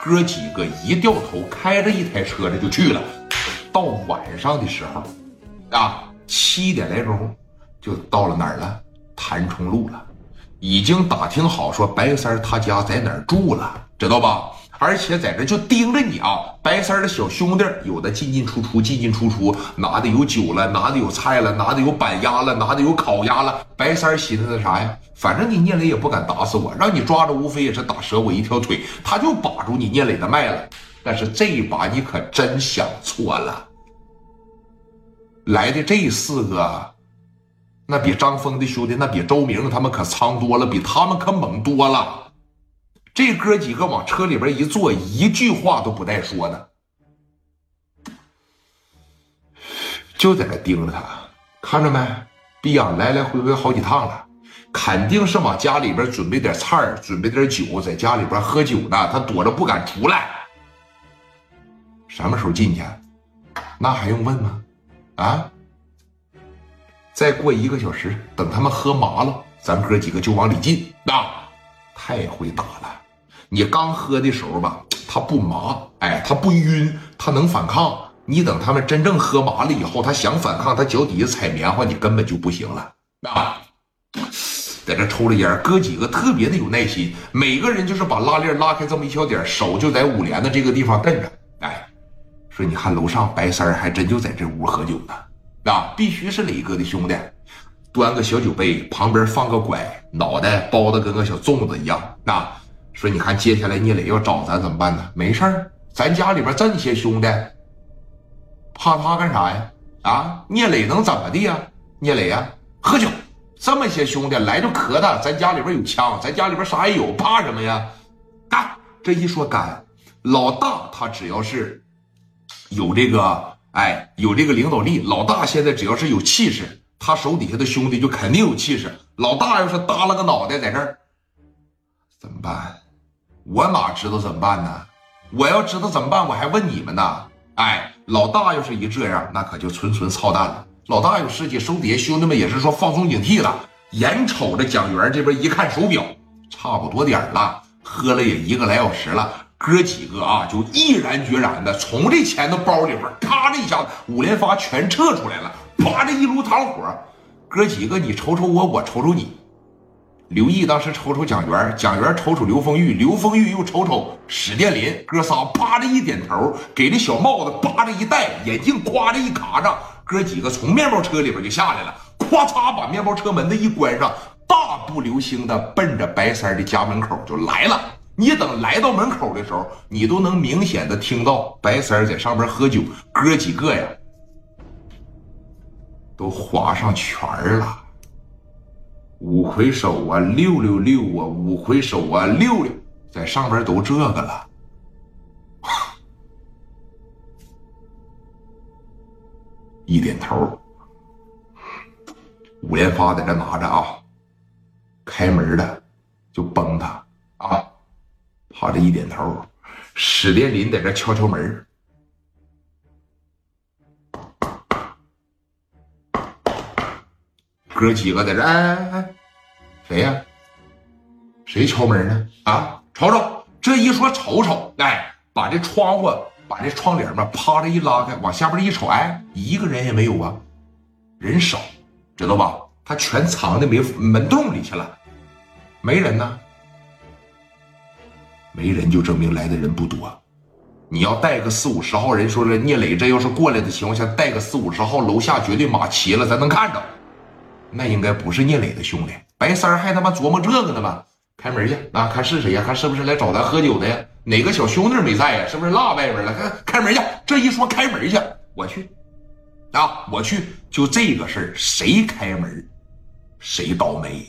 哥几个一掉头，开着一台车的就去了。到晚上的时候，啊，七点来钟就到了哪儿了？谭冲路了。已经打听好，说白三他家在哪儿住了，知道吧？而且在这就盯着你啊！白三的小兄弟有的进进出出，进进出出，拿的有酒了，拿的有菜了，拿的有板鸭了，拿的有烤鸭了。白三寻思的啥呀？反正你聂磊也不敢打死我，让你抓着无非也是打折我一条腿，他就把住你聂磊的脉了。但是这一把你可真想错了，来的这四个，那比张峰的兄弟，那比周明他们可苍多了，比他们可猛多了。这哥几个往车里边一坐，一句话都不带说的，就在那盯着他，看着没？逼养来来回回好几趟了，肯定是往家里边准备点菜准备点酒，在家里边喝酒呢。他躲着不敢出来，什么时候进去？那还用问吗？啊！再过一个小时，等他们喝麻了，咱哥几个就往里进。那太会打了。你刚喝的时候吧，他不麻，哎，他不晕，他能反抗。你等他们真正喝麻了以后，他想反抗，他脚底下踩棉花，你根本就不行了啊！在这抽着烟，哥几个特别的有耐心，每个人就是把拉链拉开这么一小点，手就在五连的这个地方摁着，哎，说你看楼上白三还真就在这屋喝酒呢，啊，必须是磊哥的兄弟，端个小酒杯，旁边放个拐，脑袋包的跟个小粽子一样，啊。说，你看，接下来聂磊要找咱怎么办呢？没事儿，咱家里边这么些兄弟，怕他干啥呀？啊，聂磊能怎么的呀？聂磊呀，喝酒，这么些兄弟来就磕他，咱家里边有枪，咱家里边啥也有，怕什么呀？干！这一说干，老大他只要是有这个，哎，有这个领导力，老大现在只要是有气势，他手底下的兄弟就肯定有气势。老大要是耷拉个脑袋在这儿，怎么办？我哪知道怎么办呢？我要知道怎么办，我还问你们呢。哎，老大要是一这样，那可就纯纯操蛋了。老大有事情，手底下兄弟们也是说放松警惕了。眼瞅着蒋元这边一看手表，差不多点了，喝了也一个来小时了。哥几个啊，就毅然决然的从这钱的包里边咔的一下子，五连发全撤出来了。啪的一炉膛火，哥几个你瞅瞅我，我瞅瞅你。刘毅当时瞅瞅蒋元，蒋元瞅瞅刘丰玉，刘丰玉又瞅瞅史殿林，哥仨啪的一点头，给这小帽子叭的一戴，眼镜咵的一卡上，哥几个从面包车里边就下来了，咵嚓把面包车门子一关上，大步流星的奔着白三的家门口就来了。你等来到门口的时候，你都能明显的听到白三在上边喝酒，哥几个呀都划上圈了。五魁首啊，六六六啊，五魁首啊，六六，在上边都这个了。一点头，五连发在这拿着啊，开门的就崩他啊，趴着一点头。史殿林在这敲敲门。哥几个在这，哎哎哎，谁呀？谁敲门呢？啊，瞅瞅，这一说瞅瞅，哎，把这窗户，把这窗帘嘛，啪的一拉开，往下边一瞅，哎，一个人也没有啊，人少，知道吧？他全藏在门门洞里去了，没人呢，没人就证明来的人不多。你要带个四五十号人，说了聂磊这要是过来的情况下，带个四五十号，楼下绝对马齐了，咱能看着。那应该不是聂磊的兄弟，白三还他妈琢磨这个呢吗？开门去，啊，看是谁呀？看是不是来找咱喝酒的呀？哪个小兄弟没在呀？是不是落外边了？开开门去！这一说开门去，我去，啊，我去，就这个事儿，谁开门，谁倒霉。